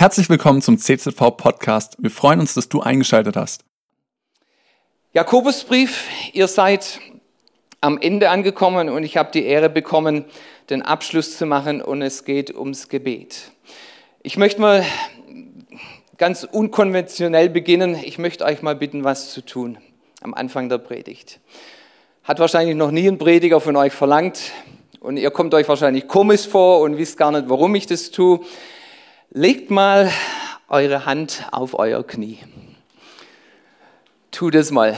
Herzlich willkommen zum CZV Podcast. Wir freuen uns, dass du eingeschaltet hast. Jakobusbrief, ihr seid am Ende angekommen und ich habe die Ehre bekommen, den Abschluss zu machen und es geht ums Gebet. Ich möchte mal ganz unkonventionell beginnen. Ich möchte euch mal bitten, was zu tun am Anfang der Predigt. Hat wahrscheinlich noch nie ein Prediger von euch verlangt und ihr kommt euch wahrscheinlich komisch vor und wisst gar nicht, warum ich das tue. Legt mal eure Hand auf euer Knie. Tu das mal.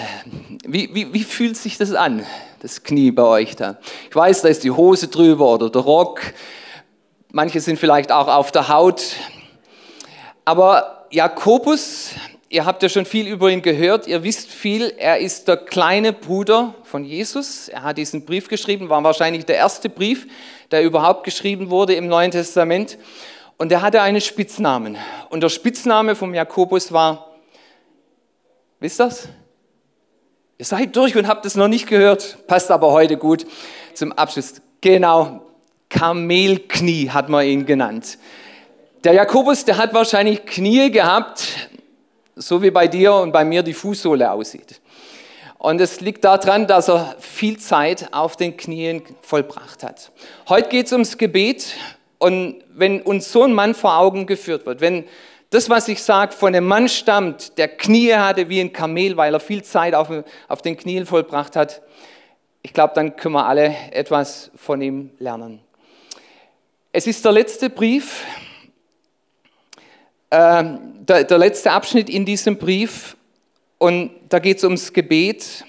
Wie, wie, wie fühlt sich das an, das Knie bei euch da? Ich weiß, da ist die Hose drüber oder der Rock. Manche sind vielleicht auch auf der Haut. Aber Jakobus, ihr habt ja schon viel über ihn gehört, ihr wisst viel, er ist der kleine Bruder von Jesus. Er hat diesen Brief geschrieben, war wahrscheinlich der erste Brief, der überhaupt geschrieben wurde im Neuen Testament. Und er hatte einen Spitznamen. Und der Spitzname von Jakobus war, wisst ihr das? Ihr seid durch und habt es noch nicht gehört, passt aber heute gut zum Abschluss. Genau, Kamelknie hat man ihn genannt. Der Jakobus, der hat wahrscheinlich Knie gehabt, so wie bei dir und bei mir die Fußsohle aussieht. Und es liegt daran, dass er viel Zeit auf den Knien vollbracht hat. Heute geht es ums Gebet und wenn uns so ein Mann vor Augen geführt wird, wenn das, was ich sage, von einem Mann stammt, der Knie hatte wie ein Kamel, weil er viel Zeit auf, auf den Knien vollbracht hat, ich glaube, dann können wir alle etwas von ihm lernen. Es ist der letzte Brief, äh, der, der letzte Abschnitt in diesem Brief und da geht es ums Gebet.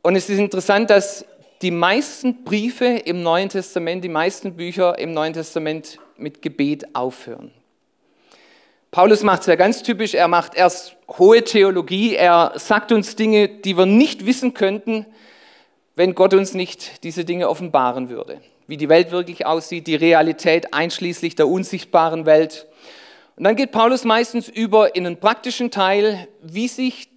Und es ist interessant, dass die meisten Briefe im Neuen Testament, die meisten Bücher im Neuen Testament mit Gebet aufhören. Paulus macht es ja ganz typisch, er macht erst hohe Theologie, er sagt uns Dinge, die wir nicht wissen könnten, wenn Gott uns nicht diese Dinge offenbaren würde. Wie die Welt wirklich aussieht, die Realität einschließlich der unsichtbaren Welt. Und dann geht Paulus meistens über in einen praktischen Teil, wie sich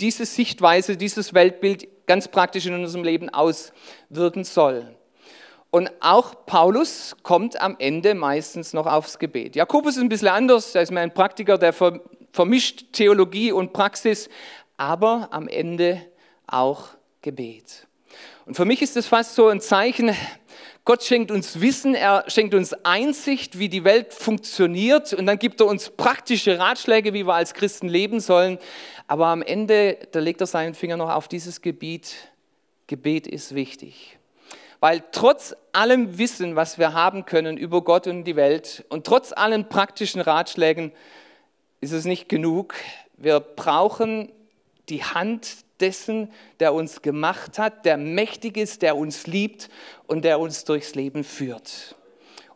diese Sichtweise, dieses Weltbild ganz praktisch in unserem Leben auswirken soll. Und auch Paulus kommt am Ende meistens noch aufs Gebet. Jakobus ist ein bisschen anders, er ist mehr ein Praktiker, der vermischt Theologie und Praxis, aber am Ende auch Gebet. Und für mich ist das fast so ein Zeichen, Gott schenkt uns Wissen, er schenkt uns Einsicht, wie die Welt funktioniert und dann gibt er uns praktische Ratschläge, wie wir als Christen leben sollen. Aber am Ende, da legt er seinen Finger noch auf dieses Gebiet. Gebet ist wichtig. Weil trotz allem Wissen, was wir haben können über Gott und die Welt und trotz allen praktischen Ratschlägen, ist es nicht genug. Wir brauchen die Hand dessen, der uns gemacht hat, der mächtig ist, der uns liebt und der uns durchs Leben führt.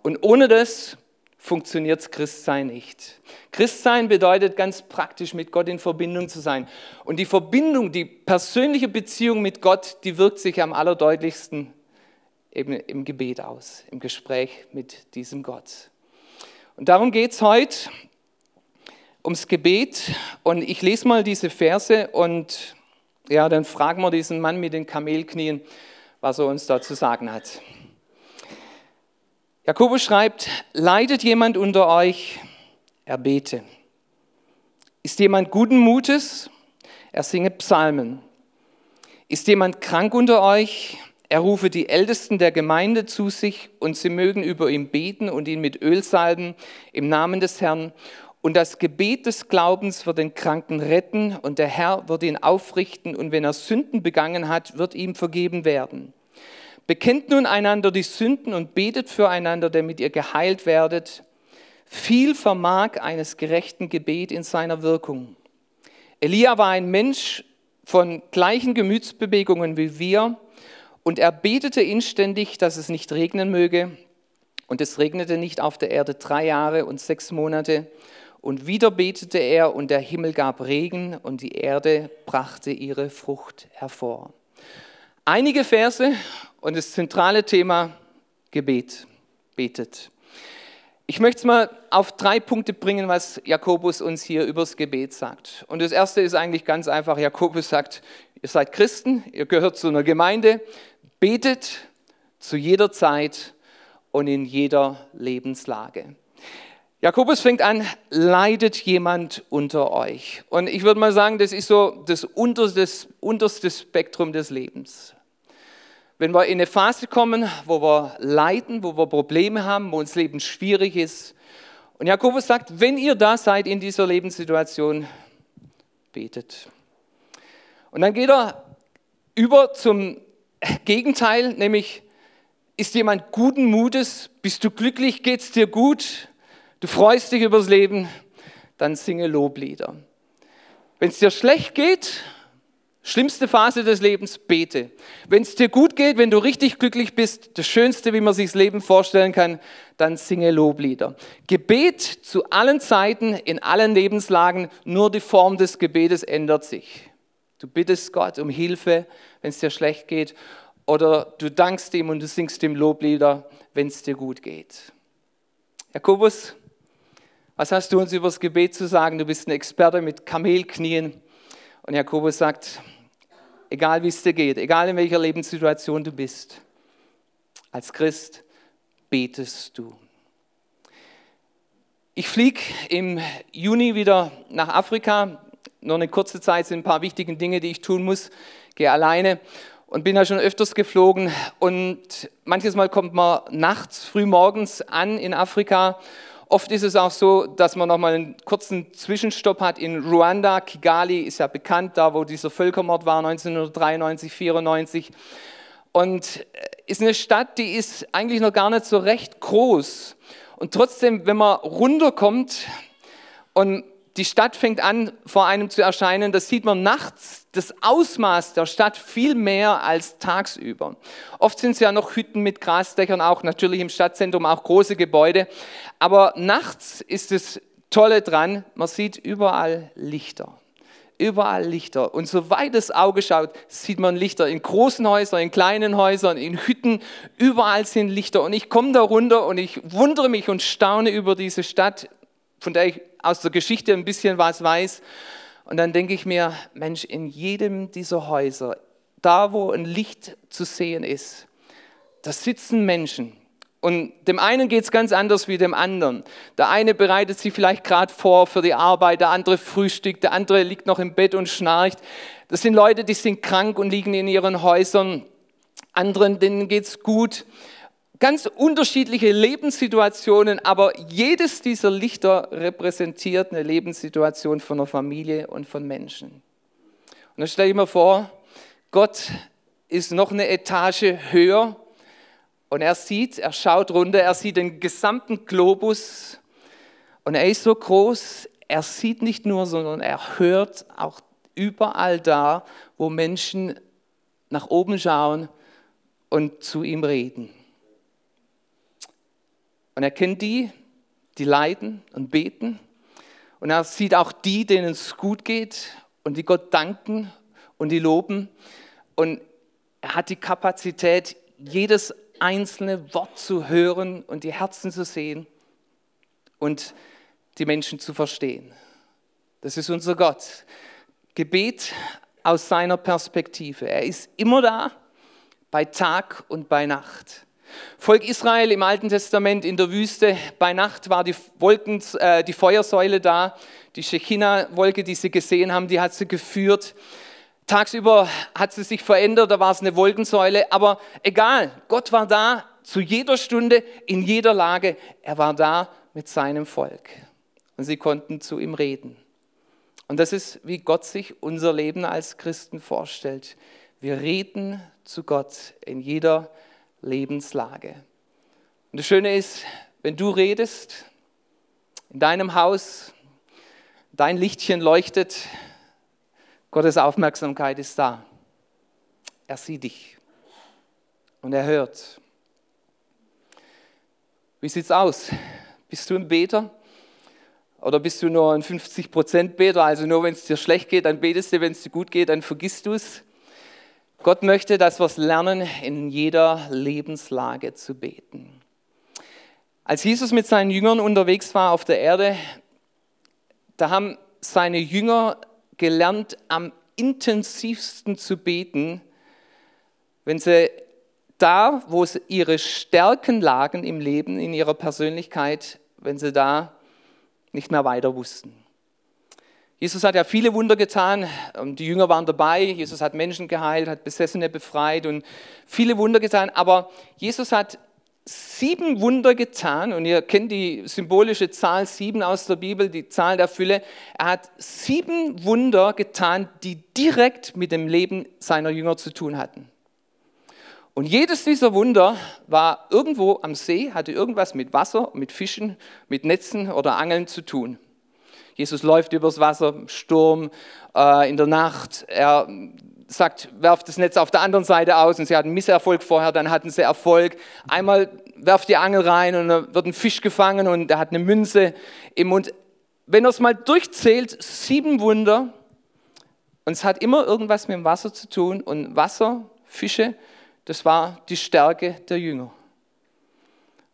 Und ohne das funktioniert Christsein nicht. Christsein bedeutet ganz praktisch mit Gott in Verbindung zu sein. Und die Verbindung, die persönliche Beziehung mit Gott, die wirkt sich am allerdeutlichsten eben im Gebet aus, im Gespräch mit diesem Gott. Und darum geht es heute ums Gebet. Und ich lese mal diese Verse und ja, dann fragen wir diesen Mann mit den Kamelknien, was er uns da zu sagen hat. Jakobus schreibt, leidet jemand unter euch, er bete. Ist jemand guten Mutes, er singe Psalmen. Ist jemand krank unter euch, er rufe die Ältesten der Gemeinde zu sich und sie mögen über ihn beten und ihn mit Öl salben im Namen des Herrn. Und das Gebet des Glaubens wird den Kranken retten und der Herr wird ihn aufrichten und wenn er Sünden begangen hat, wird ihm vergeben werden. Bekennt nun einander die Sünden und betet füreinander, damit ihr geheilt werdet. Viel vermag eines gerechten Gebet in seiner Wirkung. Elia war ein Mensch von gleichen Gemütsbewegungen wie wir und er betete inständig, dass es nicht regnen möge. Und es regnete nicht auf der Erde drei Jahre und sechs Monate. Und wieder betete er und der Himmel gab Regen und die Erde brachte ihre Frucht hervor. Einige Verse und das zentrale Thema Gebet, betet. Ich möchte es mal auf drei Punkte bringen, was Jakobus uns hier übers Gebet sagt. Und das erste ist eigentlich ganz einfach. Jakobus sagt, ihr seid Christen, ihr gehört zu einer Gemeinde, betet zu jeder Zeit und in jeder Lebenslage. Jakobus fängt an, leidet jemand unter euch? Und ich würde mal sagen, das ist so das unterste, unterste Spektrum des Lebens. Wenn wir in eine Phase kommen, wo wir leiden, wo wir Probleme haben, wo uns Leben schwierig ist. Und Jakobus sagt, wenn ihr da seid in dieser Lebenssituation, betet. Und dann geht er über zum Gegenteil, nämlich ist jemand guten Mutes, bist du glücklich, geht es dir gut, du freust dich übers Leben, dann singe Loblieder. Wenn es dir schlecht geht, Schlimmste Phase des Lebens, bete. Wenn es dir gut geht, wenn du richtig glücklich bist, das Schönste, wie man sich das Leben vorstellen kann, dann singe Loblieder. Gebet zu allen Zeiten, in allen Lebenslagen, nur die Form des Gebetes ändert sich. Du bittest Gott um Hilfe, wenn es dir schlecht geht, oder du dankst ihm und du singst ihm Loblieder, wenn es dir gut geht. Jakobus, was hast du uns über das Gebet zu sagen? Du bist ein Experte mit Kamelknien. Und Jakobus sagt, egal wie es dir geht, egal in welcher Lebenssituation du bist, als Christ betest du. Ich fliege im Juni wieder nach Afrika. Nur eine kurze Zeit sind ein paar wichtige Dinge, die ich tun muss. Gehe alleine und bin da schon öfters geflogen. Und manches Mal kommt man nachts, früh morgens an in Afrika Oft ist es auch so, dass man nochmal einen kurzen Zwischenstopp hat in Ruanda. Kigali ist ja bekannt, da wo dieser Völkermord war, 1993, 94. Und äh, ist eine Stadt, die ist eigentlich noch gar nicht so recht groß. Und trotzdem, wenn man runterkommt und die Stadt fängt an, vor einem zu erscheinen. Das sieht man nachts, das Ausmaß der Stadt viel mehr als tagsüber. Oft sind es ja noch Hütten mit Grasdächern, auch natürlich im Stadtzentrum, auch große Gebäude. Aber nachts ist das Tolle dran, man sieht überall Lichter. Überall Lichter. Und soweit das Auge schaut, sieht man Lichter in großen Häusern, in kleinen Häusern, in Hütten. Überall sind Lichter. Und ich komme da runter und ich wundere mich und staune über diese Stadt, von der ich aus der Geschichte ein bisschen was weiß. Und dann denke ich mir, Mensch, in jedem dieser Häuser, da wo ein Licht zu sehen ist, da sitzen Menschen. Und dem einen geht es ganz anders wie dem anderen. Der eine bereitet sich vielleicht gerade vor für die Arbeit, der andere frühstückt, der andere liegt noch im Bett und schnarcht. Das sind Leute, die sind krank und liegen in ihren Häusern. Anderen, denen geht es gut ganz unterschiedliche Lebenssituationen, aber jedes dieser Lichter repräsentiert eine Lebenssituation von einer Familie und von Menschen. Und dann stell dir mal vor, Gott ist noch eine Etage höher und er sieht, er schaut runter, er sieht den gesamten Globus und er ist so groß, er sieht nicht nur, sondern er hört auch überall da, wo Menschen nach oben schauen und zu ihm reden. Und er kennt die, die leiden und beten. Und er sieht auch die, denen es gut geht und die Gott danken und die loben. Und er hat die Kapazität, jedes einzelne Wort zu hören und die Herzen zu sehen und die Menschen zu verstehen. Das ist unser Gott. Gebet aus seiner Perspektive. Er ist immer da, bei Tag und bei Nacht. Volk Israel im Alten Testament in der Wüste, bei Nacht war die, Wolken, äh, die Feuersäule da, die Shekinah-Wolke, die sie gesehen haben, die hat sie geführt. Tagsüber hat sie sich verändert, da war es eine Wolkensäule, aber egal, Gott war da zu jeder Stunde, in jeder Lage, er war da mit seinem Volk. Und sie konnten zu ihm reden. Und das ist, wie Gott sich unser Leben als Christen vorstellt. Wir reden zu Gott in jeder Lage Lebenslage. Und das Schöne ist, wenn du redest, in deinem Haus, dein Lichtchen leuchtet, Gottes Aufmerksamkeit ist da. Er sieht dich und er hört. Wie sieht es aus? Bist du ein Beter? Oder bist du nur ein 50% Beter? Also nur wenn es dir schlecht geht, dann betest du, wenn es dir gut geht, dann vergisst du es. Gott möchte, dass wir es lernen, in jeder Lebenslage zu beten. Als Jesus mit seinen Jüngern unterwegs war auf der Erde, da haben seine Jünger gelernt, am intensivsten zu beten, wenn sie da, wo ihre Stärken lagen im Leben, in ihrer Persönlichkeit, wenn sie da nicht mehr weiter wussten. Jesus hat ja viele Wunder getan, die Jünger waren dabei, Jesus hat Menschen geheilt, hat Besessene befreit und viele Wunder getan, aber Jesus hat sieben Wunder getan und ihr kennt die symbolische Zahl sieben aus der Bibel, die Zahl der Fülle. Er hat sieben Wunder getan, die direkt mit dem Leben seiner Jünger zu tun hatten. Und jedes dieser Wunder war irgendwo am See, hatte irgendwas mit Wasser, mit Fischen, mit Netzen oder Angeln zu tun. Jesus läuft übers Wasser, Sturm, äh, in der Nacht. Er sagt, werft das Netz auf der anderen Seite aus und sie hatten Misserfolg vorher, dann hatten sie Erfolg. Einmal werft die Angel rein und dann wird ein Fisch gefangen und er hat eine Münze im Mund. Wenn er es mal durchzählt, sieben Wunder und es hat immer irgendwas mit dem Wasser zu tun und Wasser, Fische, das war die Stärke der Jünger.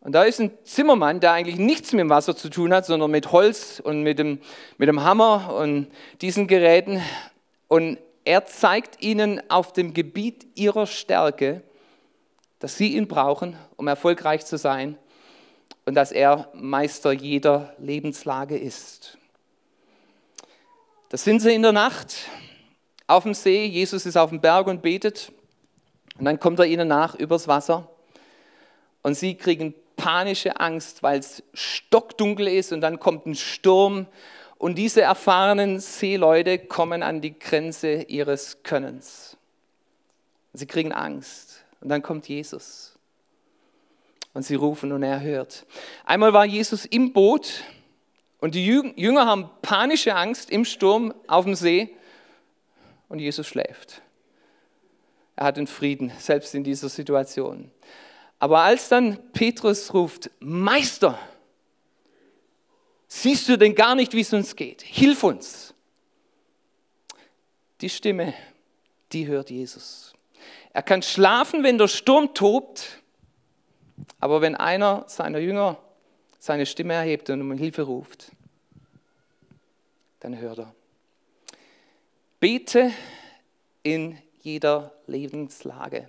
Und da ist ein Zimmermann, der eigentlich nichts mit dem Wasser zu tun hat, sondern mit Holz und mit dem, mit dem Hammer und diesen Geräten. Und er zeigt ihnen auf dem Gebiet ihrer Stärke, dass sie ihn brauchen, um erfolgreich zu sein und dass er Meister jeder Lebenslage ist. Das sind sie in der Nacht auf dem See. Jesus ist auf dem Berg und betet. Und dann kommt er ihnen nach übers Wasser. Und sie kriegen panische Angst, weil es stockdunkel ist und dann kommt ein Sturm und diese erfahrenen Seeleute kommen an die Grenze ihres Könnens. Sie kriegen Angst. Und dann kommt Jesus. Und sie rufen und er hört. Einmal war Jesus im Boot und die Jünger haben panische Angst im Sturm auf dem See und Jesus schläft. Er hat den Frieden, selbst in dieser Situation. Aber als dann Petrus ruft, Meister, Siehst du denn gar nicht, wie es uns geht? Hilf uns. Die Stimme, die hört Jesus. Er kann schlafen, wenn der Sturm tobt, aber wenn einer seiner Jünger seine Stimme erhebt und um Hilfe ruft, dann hört er. Bete in jeder Lebenslage.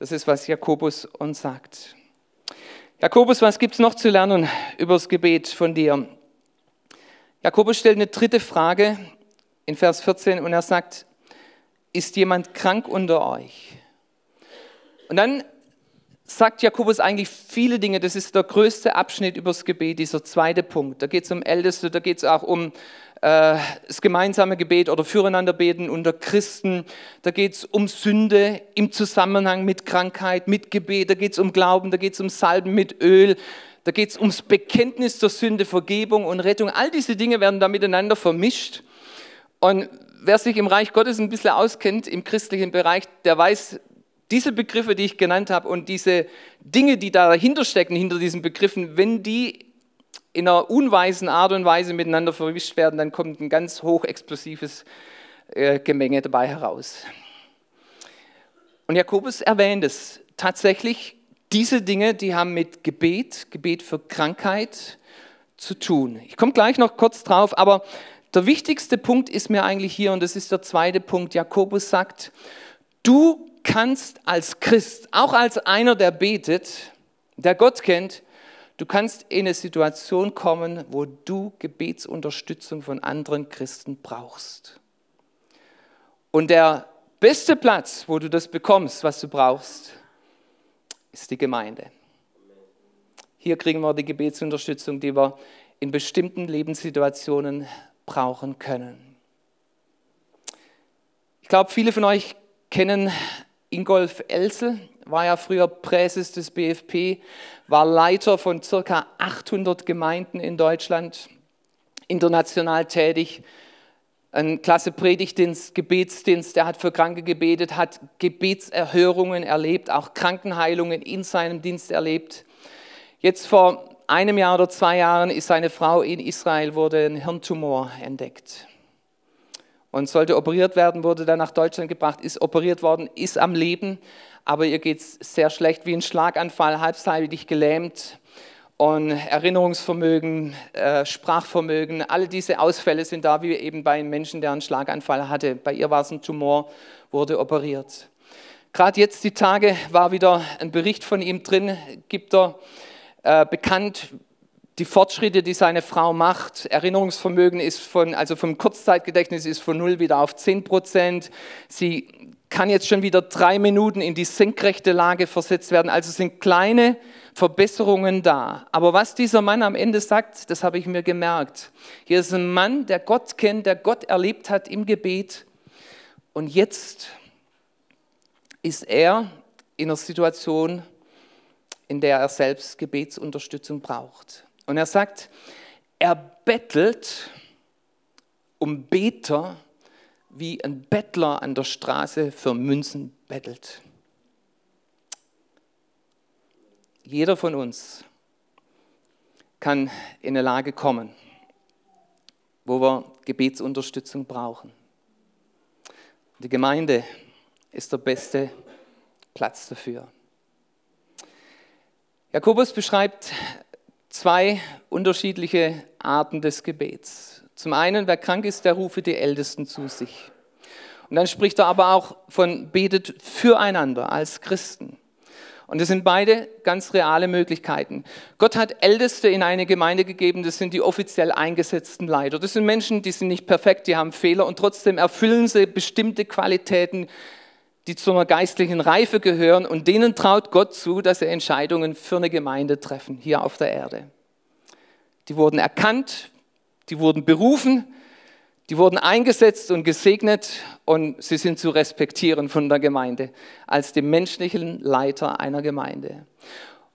Das ist, was Jakobus uns sagt. Jakobus, was gibt es noch zu lernen über das Gebet von dir? Jakobus stellt eine dritte Frage in Vers 14 und er sagt, ist jemand krank unter euch? Und dann sagt Jakobus eigentlich viele Dinge. Das ist der größte Abschnitt übers Gebet, dieser zweite Punkt. Da geht es um Älteste, da geht es auch um das gemeinsame Gebet oder Füreinanderbeten unter Christen. Da geht es um Sünde im Zusammenhang mit Krankheit, mit Gebet. Da geht es um Glauben, da geht es um Salben mit Öl. Da geht es ums Bekenntnis der Sünde, Vergebung und Rettung. All diese Dinge werden da miteinander vermischt. Und wer sich im Reich Gottes ein bisschen auskennt, im christlichen Bereich, der weiß, diese Begriffe, die ich genannt habe und diese Dinge, die dahinter stecken, hinter diesen Begriffen, wenn die in einer unweisen Art und Weise miteinander verwischt werden, dann kommt ein ganz hochexplosives äh, Gemenge dabei heraus. Und Jakobus erwähnt es. Tatsächlich, diese Dinge, die haben mit Gebet, Gebet für Krankheit zu tun. Ich komme gleich noch kurz drauf, aber der wichtigste Punkt ist mir eigentlich hier, und das ist der zweite Punkt. Jakobus sagt, du kannst als Christ, auch als einer, der betet, der Gott kennt, du kannst in eine Situation kommen, wo du Gebetsunterstützung von anderen Christen brauchst. Und der beste Platz, wo du das bekommst, was du brauchst, ist die Gemeinde. Hier kriegen wir die Gebetsunterstützung, die wir in bestimmten Lebenssituationen brauchen können. Ich glaube, viele von euch kennen Ingolf Elsel war ja früher Präses des BFP, war Leiter von circa 800 Gemeinden in Deutschland, international tätig, ein klasse Predigtdienst, Gebetsdienst, der hat für Kranke gebetet, hat Gebetserhörungen erlebt, auch Krankenheilungen in seinem Dienst erlebt. Jetzt vor einem Jahr oder zwei Jahren ist seine Frau in Israel, wurde ein Hirntumor entdeckt. Und sollte operiert werden, wurde dann nach Deutschland gebracht, ist operiert worden, ist am Leben, aber ihr geht es sehr schlecht, wie ein Schlaganfall, halbseitig gelähmt und Erinnerungsvermögen, äh, Sprachvermögen, alle diese Ausfälle sind da, wie eben bei einem Menschen, der einen Schlaganfall hatte. Bei ihr war es ein Tumor, wurde operiert. Gerade jetzt die Tage war wieder ein Bericht von ihm drin, gibt er äh, bekannt, die Fortschritte, die seine Frau macht. Erinnerungsvermögen ist von, also vom Kurzzeitgedächtnis ist von 0 wieder auf 10 Prozent. Sie kann jetzt schon wieder drei Minuten in die senkrechte Lage versetzt werden. Also sind kleine Verbesserungen da. Aber was dieser Mann am Ende sagt, das habe ich mir gemerkt. Hier ist ein Mann, der Gott kennt, der Gott erlebt hat im Gebet. Und jetzt ist er in einer Situation, in der er selbst Gebetsunterstützung braucht. Und er sagt, er bettelt um Beter, wie ein Bettler an der Straße für Münzen bettelt. Jeder von uns kann in eine Lage kommen, wo wir Gebetsunterstützung brauchen. Die Gemeinde ist der beste Platz dafür. Jakobus beschreibt zwei unterschiedliche Arten des Gebets. Zum einen, wer krank ist, der rufe die Ältesten zu sich. Und dann spricht er aber auch von betet füreinander als Christen. Und das sind beide ganz reale Möglichkeiten. Gott hat Älteste in eine Gemeinde gegeben, das sind die offiziell eingesetzten Leiter. Das sind Menschen, die sind nicht perfekt, die haben Fehler und trotzdem erfüllen sie bestimmte Qualitäten, die zu einer geistlichen Reife gehören und denen traut Gott zu, dass sie Entscheidungen für eine Gemeinde treffen, hier auf der Erde. Die wurden erkannt, die wurden berufen, die wurden eingesetzt und gesegnet und sie sind zu respektieren von der Gemeinde als die menschlichen Leiter einer Gemeinde.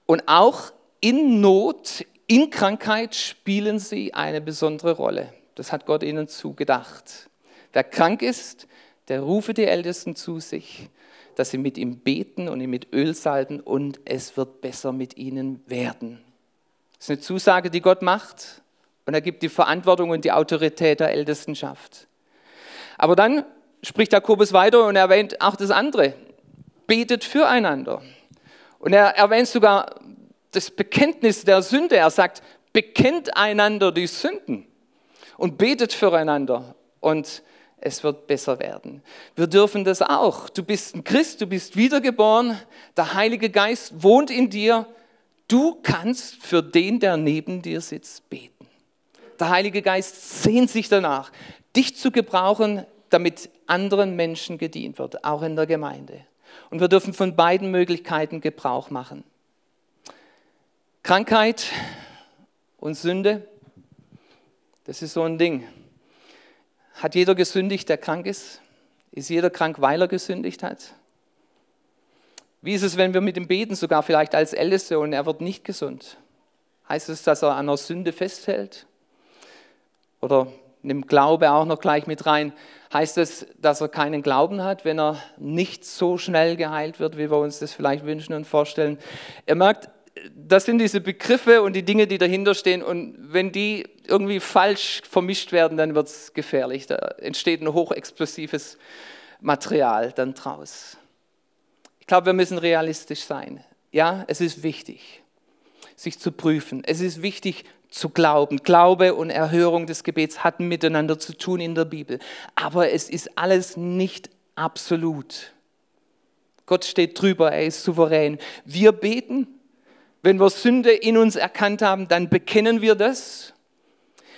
Und auch in Not, in Krankheit spielen sie eine besondere Rolle. Das hat Gott ihnen zugedacht. Wer krank ist, der rufe die Ältesten zu sich, dass sie mit ihm beten und ihn mit Öl salben und es wird besser mit ihnen werden. Das ist eine Zusage, die Gott macht und er gibt die Verantwortung und die Autorität der Ältestenschaft. Aber dann spricht Jakobus weiter und erwähnt auch das andere. Betet füreinander. Und er erwähnt sogar das Bekenntnis der Sünde. Er sagt, bekennt einander die Sünden und betet füreinander und es wird besser werden. Wir dürfen das auch. Du bist ein Christ, du bist wiedergeboren, der Heilige Geist wohnt in dir. Du kannst für den, der neben dir sitzt, beten. Der Heilige Geist sehnt sich danach, dich zu gebrauchen, damit anderen Menschen gedient wird, auch in der Gemeinde. Und wir dürfen von beiden Möglichkeiten Gebrauch machen. Krankheit und Sünde, das ist so ein Ding. Hat jeder gesündigt, der krank ist? Ist jeder krank, weil er gesündigt hat? Wie ist es, wenn wir mit ihm beten, sogar vielleicht als Älteste, und er wird nicht gesund? Heißt es, dass er an der Sünde festhält? Oder nimmt Glaube auch noch gleich mit rein. Heißt es, dass er keinen Glauben hat, wenn er nicht so schnell geheilt wird, wie wir uns das vielleicht wünschen und vorstellen? Er merkt, das sind diese Begriffe und die Dinge, die dahinter stehen. Und wenn die irgendwie falsch vermischt werden, dann wird es gefährlich. Da entsteht ein hochexplosives Material dann draus. Ich glaube, wir müssen realistisch sein. Ja, es ist wichtig, sich zu prüfen. Es ist wichtig, zu glauben. Glaube und Erhörung des Gebets hatten miteinander zu tun in der Bibel. Aber es ist alles nicht absolut. Gott steht drüber, er ist souverän. Wir beten, wenn wir Sünde in uns erkannt haben, dann bekennen wir das.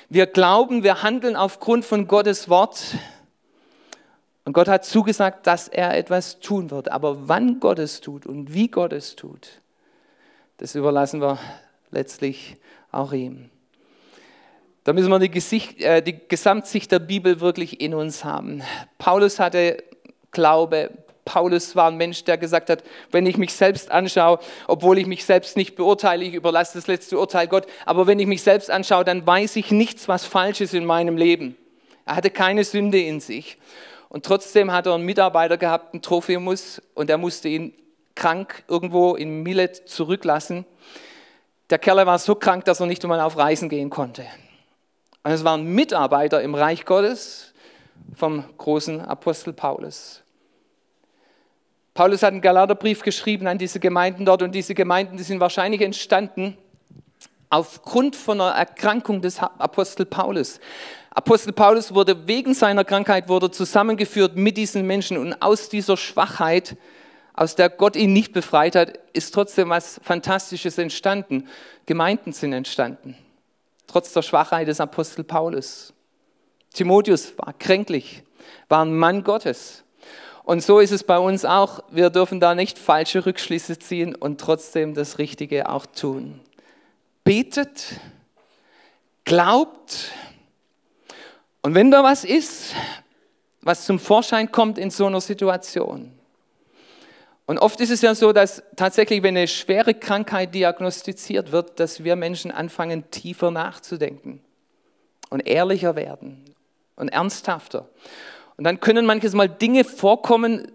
Wir glauben, wir handeln aufgrund von Gottes Wort. Und Gott hat zugesagt, dass er etwas tun wird. Aber wann Gott es tut und wie Gott es tut, das überlassen wir letztlich auch. Da müssen wir die, Gesicht, äh, die Gesamtsicht der Bibel wirklich in uns haben. Paulus hatte Glaube. Paulus war ein Mensch, der gesagt hat, wenn ich mich selbst anschaue, obwohl ich mich selbst nicht beurteile, ich überlasse das letzte Urteil Gott, aber wenn ich mich selbst anschaue, dann weiß ich nichts, was falsch ist in meinem Leben. Er hatte keine Sünde in sich. Und trotzdem hat er einen Mitarbeiter gehabt, einen Trophimus, und er musste ihn krank irgendwo in Milet zurücklassen. Der Kerl war so krank, dass er nicht einmal auf Reisen gehen konnte. Und es waren Mitarbeiter im Reich Gottes vom großen Apostel Paulus. Paulus hat einen Galaterbrief geschrieben an diese Gemeinden dort und diese Gemeinden, die sind wahrscheinlich entstanden aufgrund von einer Erkrankung des Apostel Paulus. Apostel Paulus wurde wegen seiner Krankheit wurde zusammengeführt mit diesen Menschen und aus dieser Schwachheit aus der Gott ihn nicht befreit hat, ist trotzdem was Fantastisches entstanden. Gemeinden sind entstanden. trotz der Schwachheit des Apostel Paulus. Timotheus war kränklich, war ein Mann Gottes. Und so ist es bei uns auch. Wir dürfen da nicht falsche Rückschlüsse ziehen und trotzdem das Richtige auch tun. Betet, glaubt. Und wenn da was ist, was zum Vorschein kommt in so einer Situation. Und oft ist es ja so, dass tatsächlich, wenn eine schwere Krankheit diagnostiziert wird, dass wir Menschen anfangen, tiefer nachzudenken und ehrlicher werden und ernsthafter. Und dann können manches Mal Dinge vorkommen,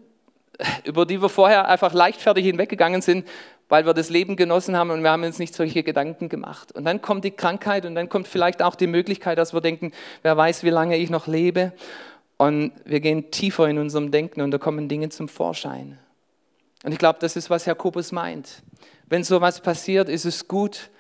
über die wir vorher einfach leichtfertig hinweggegangen sind, weil wir das Leben genossen haben und wir haben uns nicht solche Gedanken gemacht. Und dann kommt die Krankheit und dann kommt vielleicht auch die Möglichkeit, dass wir denken, wer weiß, wie lange ich noch lebe. Und wir gehen tiefer in unserem Denken und da kommen Dinge zum Vorschein. Und ich glaube, das ist, was Jakobus meint. Wenn sowas passiert, ist es gut,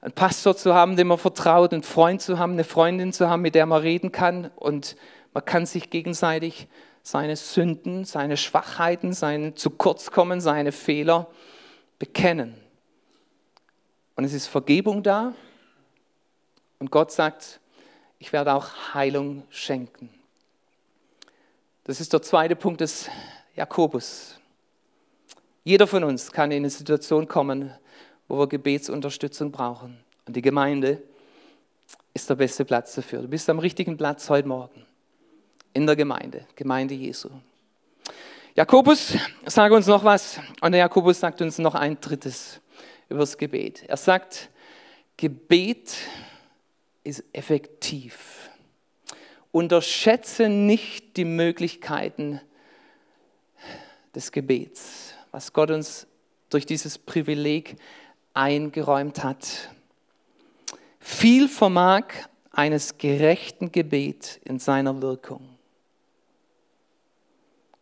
einen Pastor zu haben, dem man vertraut, einen Freund zu haben, eine Freundin zu haben, mit der man reden kann und man kann sich gegenseitig seine Sünden, seine Schwachheiten, seine zu kurz kommen, seine Fehler bekennen. Und es ist Vergebung da und Gott sagt, ich werde auch Heilung schenken. Das ist der zweite Punkt des Jakobus. Jeder von uns kann in eine Situation kommen, wo wir Gebetsunterstützung brauchen. Und die Gemeinde ist der beste Platz dafür. Du bist am richtigen Platz heute Morgen in der Gemeinde, Gemeinde Jesu. Jakobus sagt uns noch was und der Jakobus sagt uns noch ein drittes über das Gebet. Er sagt, Gebet ist effektiv. Unterschätze nicht die Möglichkeiten des Gebets, was Gott uns durch dieses Privileg eingeräumt hat. Viel vermag eines gerechten Gebet in seiner Wirkung.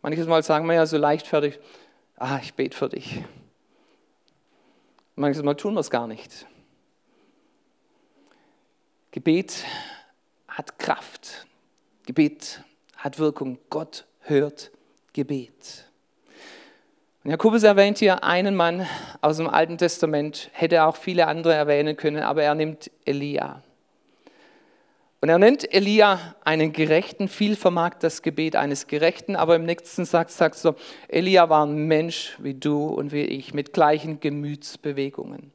Manches Mal sagen wir ja so leichtfertig, ah, ich bete für dich. Manches Mal tun wir es gar nicht. Gebet hat Kraft. Gebet hat Wirkung. Gott hört Gebet. Und Jakobus erwähnt hier einen Mann aus dem Alten Testament, hätte auch viele andere erwähnen können, aber er nimmt Elia. Und er nennt Elia einen Gerechten, viel vermag das Gebet eines Gerechten, aber im nächsten Satz sagt so, Elia war ein Mensch wie du und wie ich, mit gleichen Gemütsbewegungen.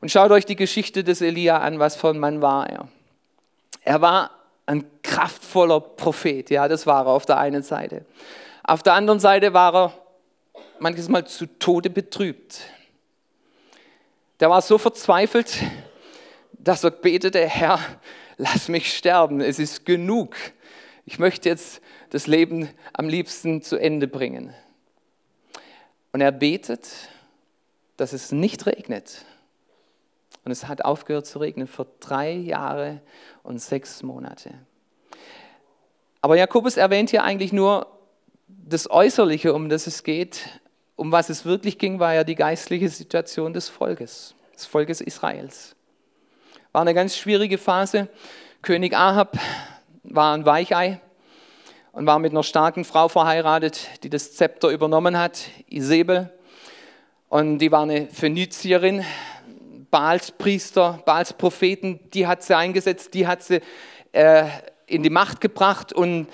Und schaut euch die Geschichte des Elia an, was für ein Mann war er. Er war ein kraftvoller Prophet, ja, das war er auf der einen Seite. Auf der anderen Seite war er manches Mal zu Tode betrübt. Der war so verzweifelt, dass er betete, Herr, lass mich sterben, es ist genug. Ich möchte jetzt das Leben am liebsten zu Ende bringen. Und er betet, dass es nicht regnet. Und es hat aufgehört zu regnen für drei Jahre und sechs Monate. Aber Jakobus erwähnt hier eigentlich nur das Äußerliche, um das es geht. Um was es wirklich ging, war ja die geistliche Situation des Volkes, des Volkes Israels. War eine ganz schwierige Phase. König Ahab war ein Weichei und war mit einer starken Frau verheiratet, die das Zepter übernommen hat, Isabel. Und die war eine Phönizierin, Baals Priester, Baals Propheten, die hat sie eingesetzt, die hat sie äh, in die Macht gebracht und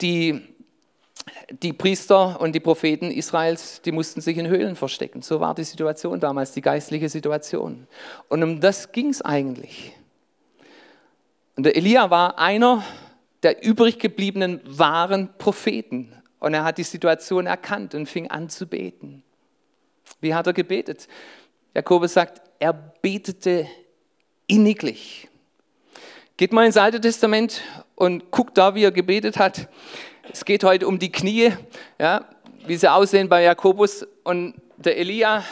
die, die Priester und die Propheten Israels, die mussten sich in Höhlen verstecken. So war die Situation damals, die geistliche Situation. Und um das ging es eigentlich. Und der Elia war einer der übrig gebliebenen wahren Propheten. Und er hat die Situation erkannt und fing an zu beten. Wie hat er gebetet? Jakobus sagt, er betete inniglich. Geht mal ins Alte Testament und guckt da, wie er gebetet hat. Es geht heute um die Knie, ja, wie sie aussehen bei Jakobus. Und der Elia,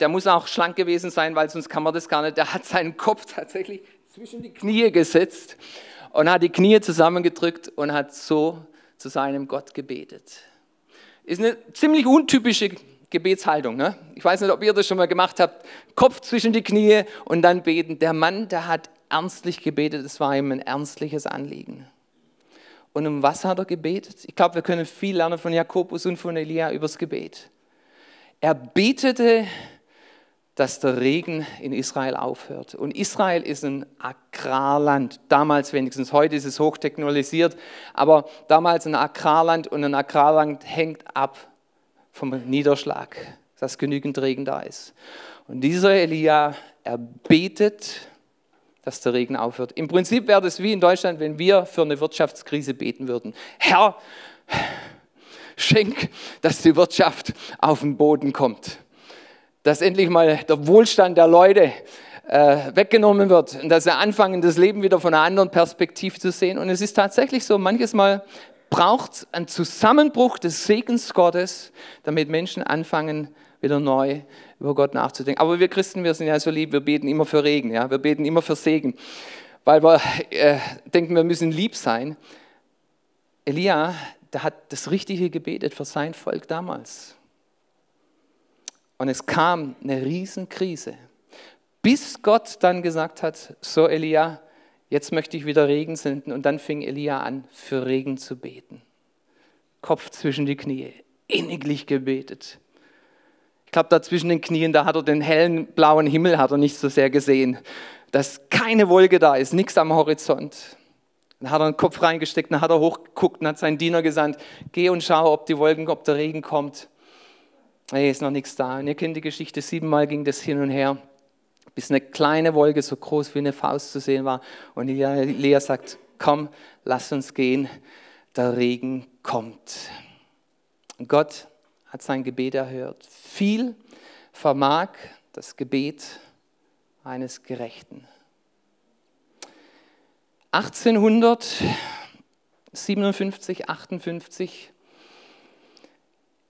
der muss auch schlank gewesen sein, weil sonst kann man das gar nicht. Der hat seinen Kopf tatsächlich zwischen die Knie gesetzt und hat die Knie zusammengedrückt und hat so zu seinem Gott gebetet. Ist eine ziemlich untypische Gebetshaltung. Ne? Ich weiß nicht, ob ihr das schon mal gemacht habt. Kopf zwischen die Knie und dann beten. Der Mann, der hat ernstlich gebetet. Es war ihm ein ernstliches Anliegen. Und um was hat er gebetet? Ich glaube, wir können viel lernen von Jakobus und von Elia übers Gebet. Er betete dass der Regen in Israel aufhört. Und Israel ist ein Agrarland, damals wenigstens, heute ist es hochtechnologisiert, aber damals ein Agrarland und ein Agrarland hängt ab vom Niederschlag, dass genügend Regen da ist. Und dieser Elia, er betet, dass der Regen aufhört. Im Prinzip wäre das wie in Deutschland, wenn wir für eine Wirtschaftskrise beten würden. Herr, schenk, dass die Wirtschaft auf den Boden kommt dass endlich mal der Wohlstand der Leute äh, weggenommen wird und dass sie anfangen, das Leben wieder von einer anderen Perspektive zu sehen. Und es ist tatsächlich so, manches Mal braucht es einen Zusammenbruch des Segens Gottes, damit Menschen anfangen, wieder neu über Gott nachzudenken. Aber wir Christen, wir sind ja so lieb, wir beten immer für Regen, ja? wir beten immer für Segen, weil wir äh, denken, wir müssen lieb sein. Elia, der hat das Richtige gebetet für sein Volk damals. Und es kam eine Riesenkrise, bis Gott dann gesagt hat, so Elia, jetzt möchte ich wieder Regen senden. Und dann fing Elia an, für Regen zu beten. Kopf zwischen die Knie, inniglich gebetet. Ich glaube, da zwischen den Knien, da hat er den hellen blauen Himmel hat er nicht so sehr gesehen, dass keine Wolke da ist, nichts am Horizont. Dann hat er den Kopf reingesteckt, dann hat er hochgeguckt und hat seinen Diener gesandt, geh und schau, ob die Wolken, ob der Regen kommt hey, ist noch nichts da. Und ihr kennt die Geschichte, siebenmal ging das hin und her, bis eine kleine Wolke so groß wie eine Faust zu sehen war. Und Lea sagt, komm, lass uns gehen, der Regen kommt. Und Gott hat sein Gebet erhört. Viel vermag das Gebet eines Gerechten. 1857, 58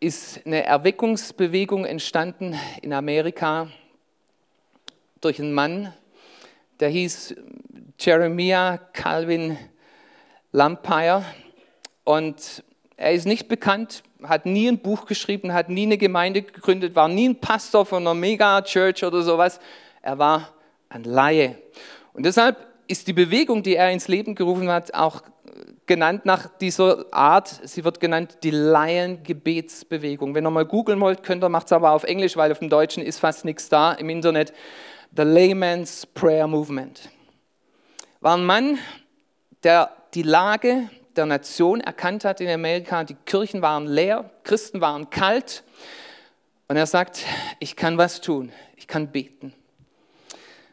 ist eine Erweckungsbewegung entstanden in Amerika durch einen Mann, der hieß Jeremiah Calvin Lampire und er ist nicht bekannt, hat nie ein Buch geschrieben, hat nie eine Gemeinde gegründet, war nie ein Pastor von einer Mega-Church oder sowas. Er war ein Laie. Und deshalb ist die Bewegung, die er ins Leben gerufen hat, auch genannt nach dieser Art. Sie wird genannt die Laiengebetsbewegung. Wenn ihr mal googeln wollt, könnt ihr, macht es aber auf Englisch, weil auf dem Deutschen ist fast nichts da im Internet. The Layman's Prayer Movement. War ein Mann, der die Lage der Nation erkannt hat in Amerika. Die Kirchen waren leer, Christen waren kalt. Und er sagt, ich kann was tun, ich kann beten.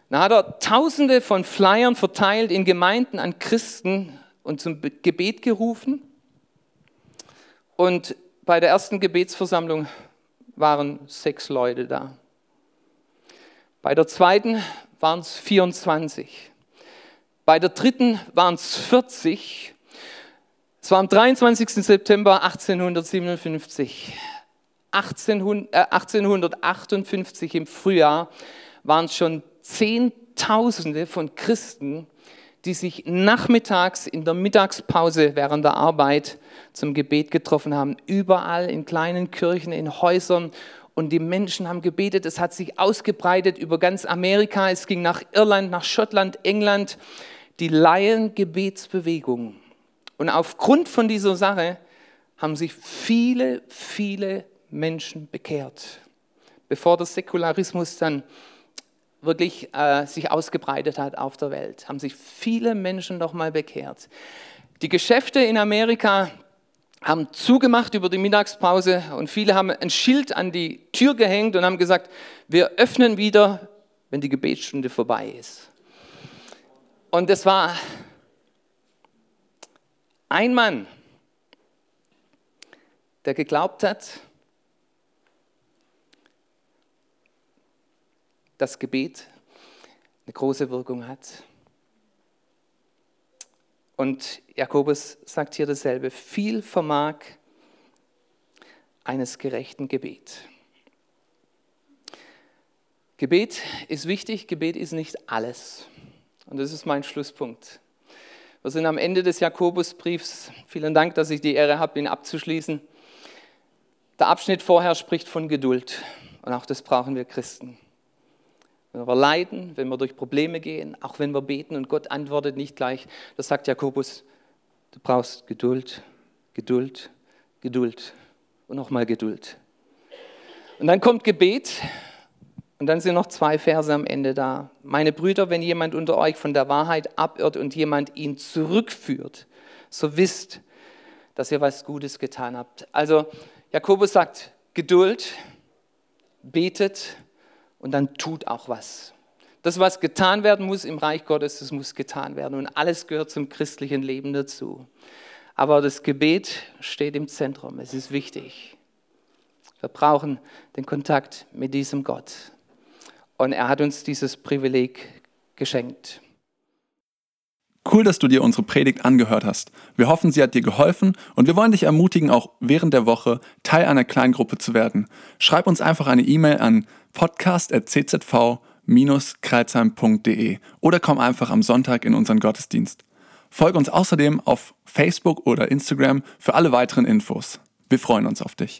Dann hat er Tausende von Flyern verteilt in Gemeinden an Christen und zum Gebet gerufen. Und bei der ersten Gebetsversammlung waren sechs Leute da. Bei der zweiten waren es 24. Bei der dritten waren es 40. Es war am 23. September 1857. 1858 im Frühjahr waren schon Zehntausende von Christen, die sich nachmittags in der Mittagspause während der Arbeit zum Gebet getroffen haben. Überall in kleinen Kirchen, in Häusern. Und die Menschen haben gebetet. Es hat sich ausgebreitet über ganz Amerika. Es ging nach Irland, nach Schottland, England. Die Laiengebetsbewegung. Und aufgrund von dieser Sache haben sich viele, viele Menschen bekehrt. Bevor der Säkularismus dann wirklich äh, sich ausgebreitet hat auf der Welt, haben sich viele Menschen nochmal bekehrt. Die Geschäfte in Amerika haben zugemacht über die Mittagspause und viele haben ein Schild an die Tür gehängt und haben gesagt, wir öffnen wieder, wenn die Gebetsstunde vorbei ist. Und es war ein Mann, der geglaubt hat, das Gebet eine große Wirkung hat. Und Jakobus sagt hier dasselbe, viel vermag eines gerechten Gebet. Gebet ist wichtig, Gebet ist nicht alles. Und das ist mein Schlusspunkt. Wir sind am Ende des Jakobusbriefs. Vielen Dank, dass ich die Ehre habe, ihn abzuschließen. Der Abschnitt vorher spricht von Geduld. Und auch das brauchen wir Christen. Wenn wir leiden, wenn wir durch Probleme gehen, auch wenn wir beten und Gott antwortet nicht gleich, das sagt Jakobus, du brauchst Geduld, Geduld, Geduld und nochmal Geduld. Und dann kommt Gebet Und dann sind noch zwei Verse am Ende da. Meine Brüder, wenn jemand unter euch von der Wahrheit abirrt und jemand ihn zurückführt, so wisst, dass ihr was Gutes getan habt. Also Jakobus sagt, Geduld, betet und dann tut auch was. Das, was getan werden muss im Reich Gottes, das muss getan werden. Und alles gehört zum christlichen Leben dazu. Aber das Gebet steht im Zentrum. Es ist wichtig. Wir brauchen den Kontakt mit diesem Gott. Und er hat uns dieses Privileg geschenkt. Cool, dass du dir unsere Predigt angehört hast. Wir hoffen, sie hat dir geholfen und wir wollen dich ermutigen, auch während der Woche Teil einer Kleingruppe zu werden. Schreib uns einfach eine E-Mail an podcast.czv-kreuzheim.de oder komm einfach am Sonntag in unseren Gottesdienst. Folge uns außerdem auf Facebook oder Instagram für alle weiteren Infos. Wir freuen uns auf dich.